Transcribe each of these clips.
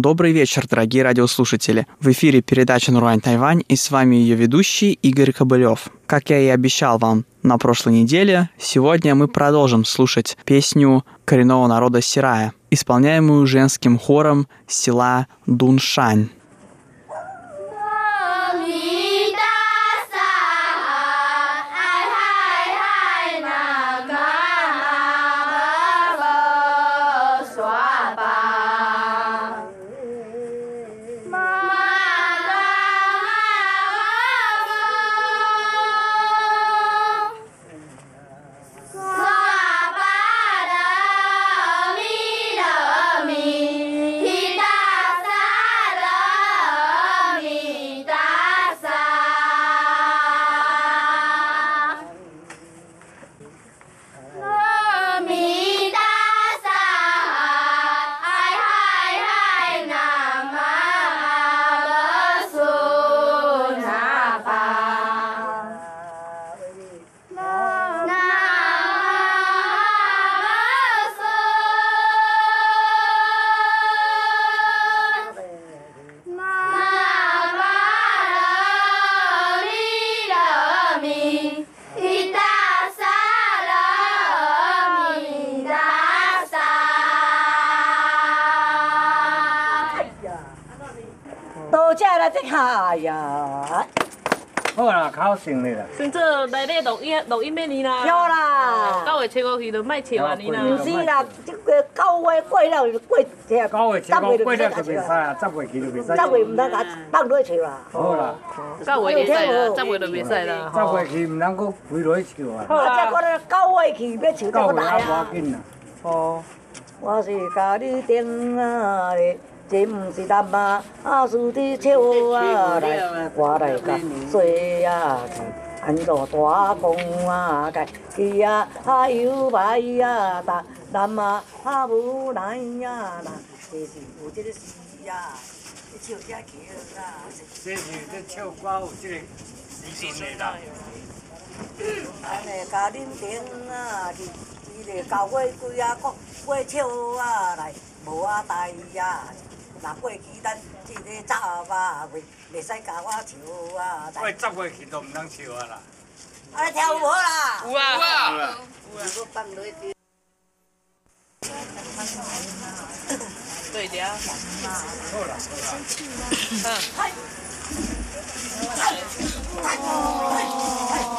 Добрый вечер, дорогие радиослушатели. В эфире передача «Нурань Тайвань» и с вами ее ведущий Игорь Кобылев. Как я и обещал вам на прошлой неделе, сегодня мы продолжим слушать песню коренного народа Сирая, исполняемую женским хором села Дуншань. 成咧啦，先做来咧录音录音咩呢啦？有啦，九月七五去就卖笑啊你啦。唔是啦，即个九月过了就过，九月七五过了就袂使啊，十月去就袂使。十月唔得打打落去啦。好啦，九月袂使啦，十月就袂使啦。十月去唔能够飞落去笑啊。啊，即个九月去要笑得大啊。哦，我是家己定啊咧。这不是男啊，啊是伫笑啊来，我来甲做啊安怎大公啊该去啊啊有白啊大男啊啊无奈啊，这是有这个事啊，这笑遮桥啊。这是这笑歌有这个时阵的啦。安尼家恁定啊去，伊个九月几啊过过笑啊来，无啊代啊。那过去咱即个十八月，袂使甲我笑啊！过十过去都毋通笑啊啦！啊，跳舞啦！有啊！有啊！有啊！我放落去。对的。好啦，好啦。嗯。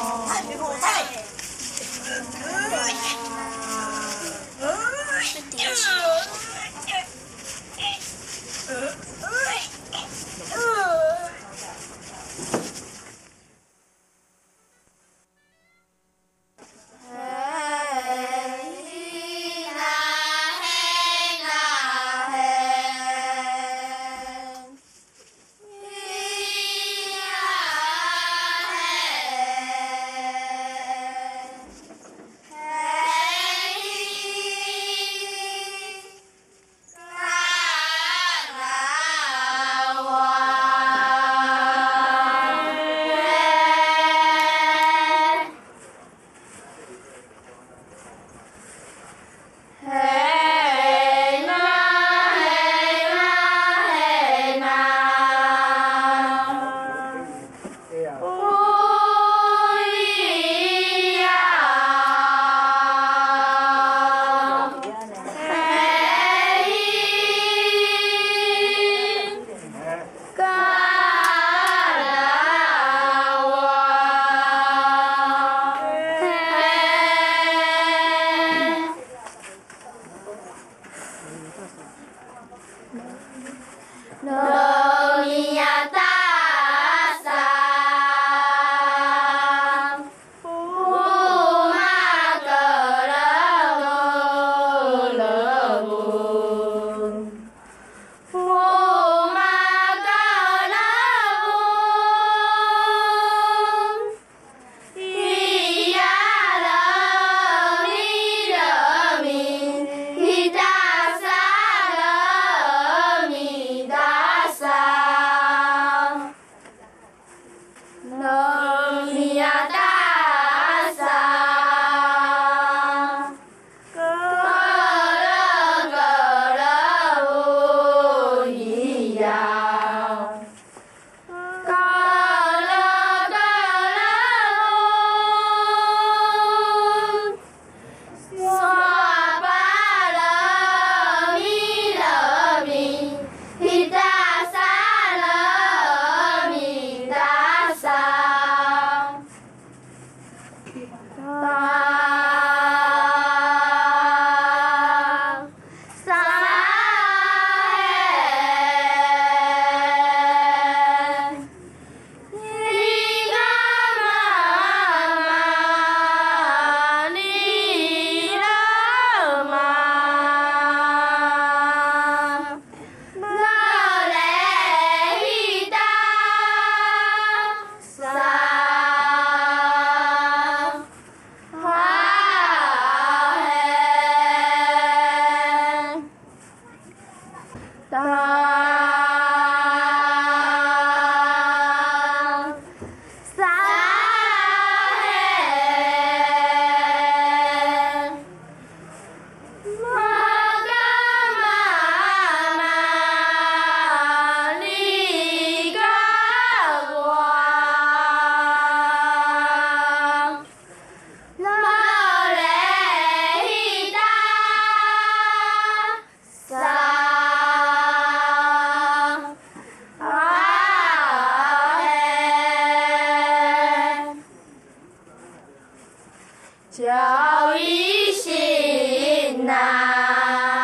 要一心呐，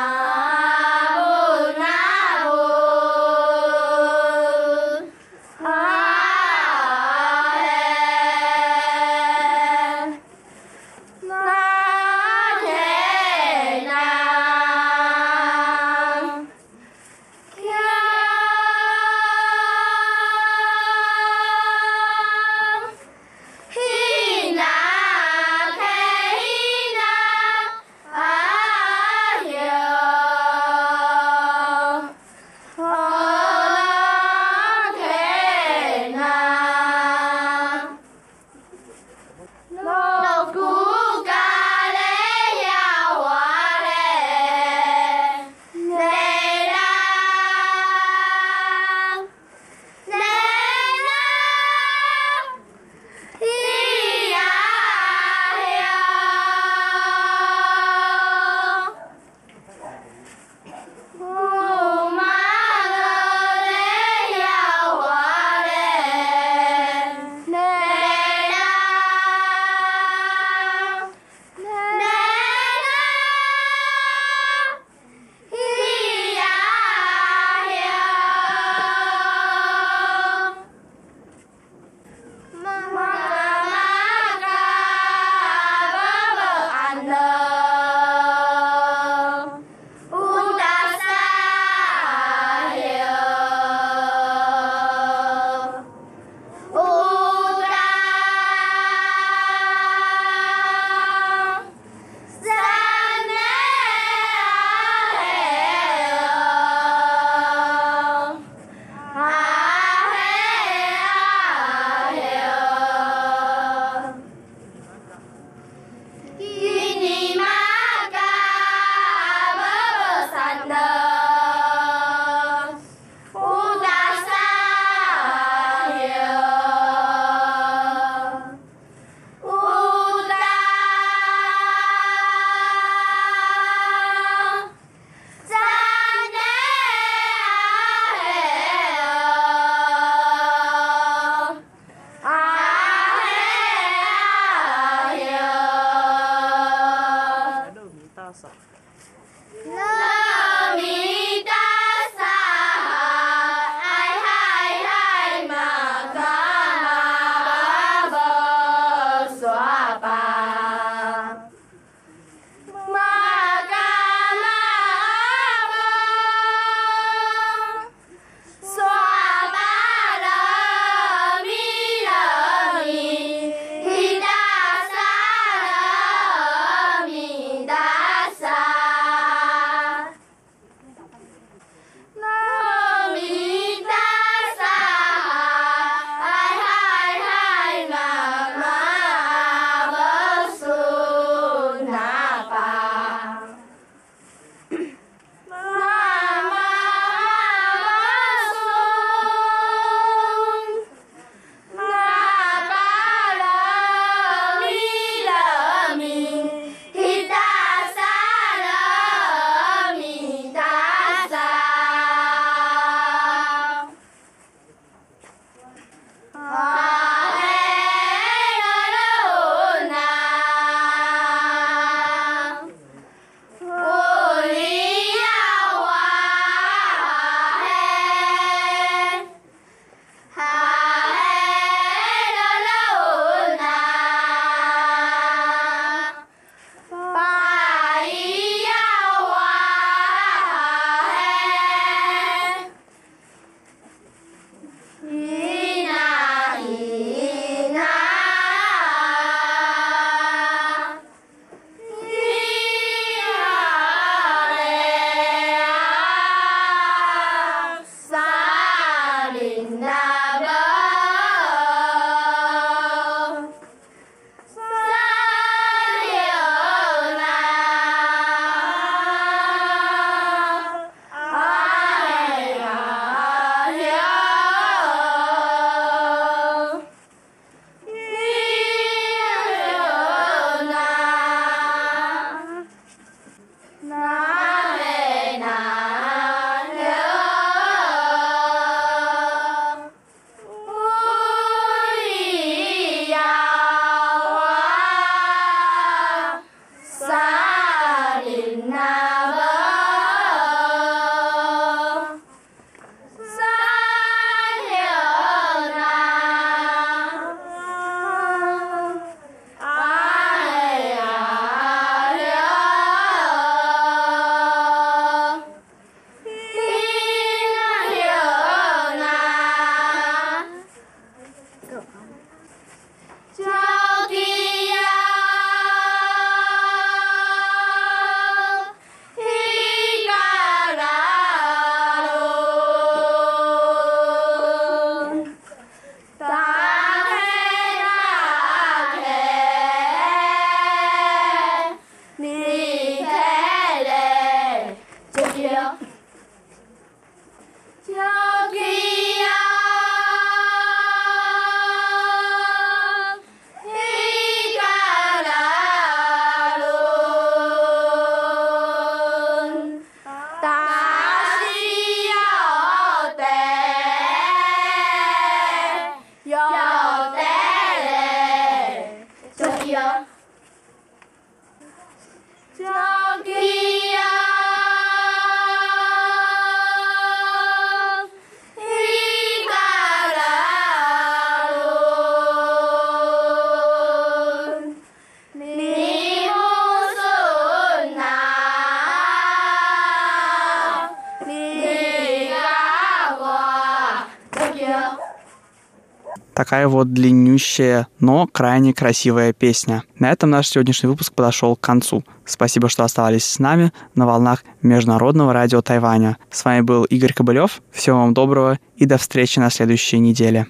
Такая вот длиннющая, но крайне красивая песня. На этом наш сегодняшний выпуск подошел к концу. Спасибо, что оставались с нами на волнах Международного радио Тайваня. С вами был Игорь Кобылев. Всего вам доброго и до встречи на следующей неделе.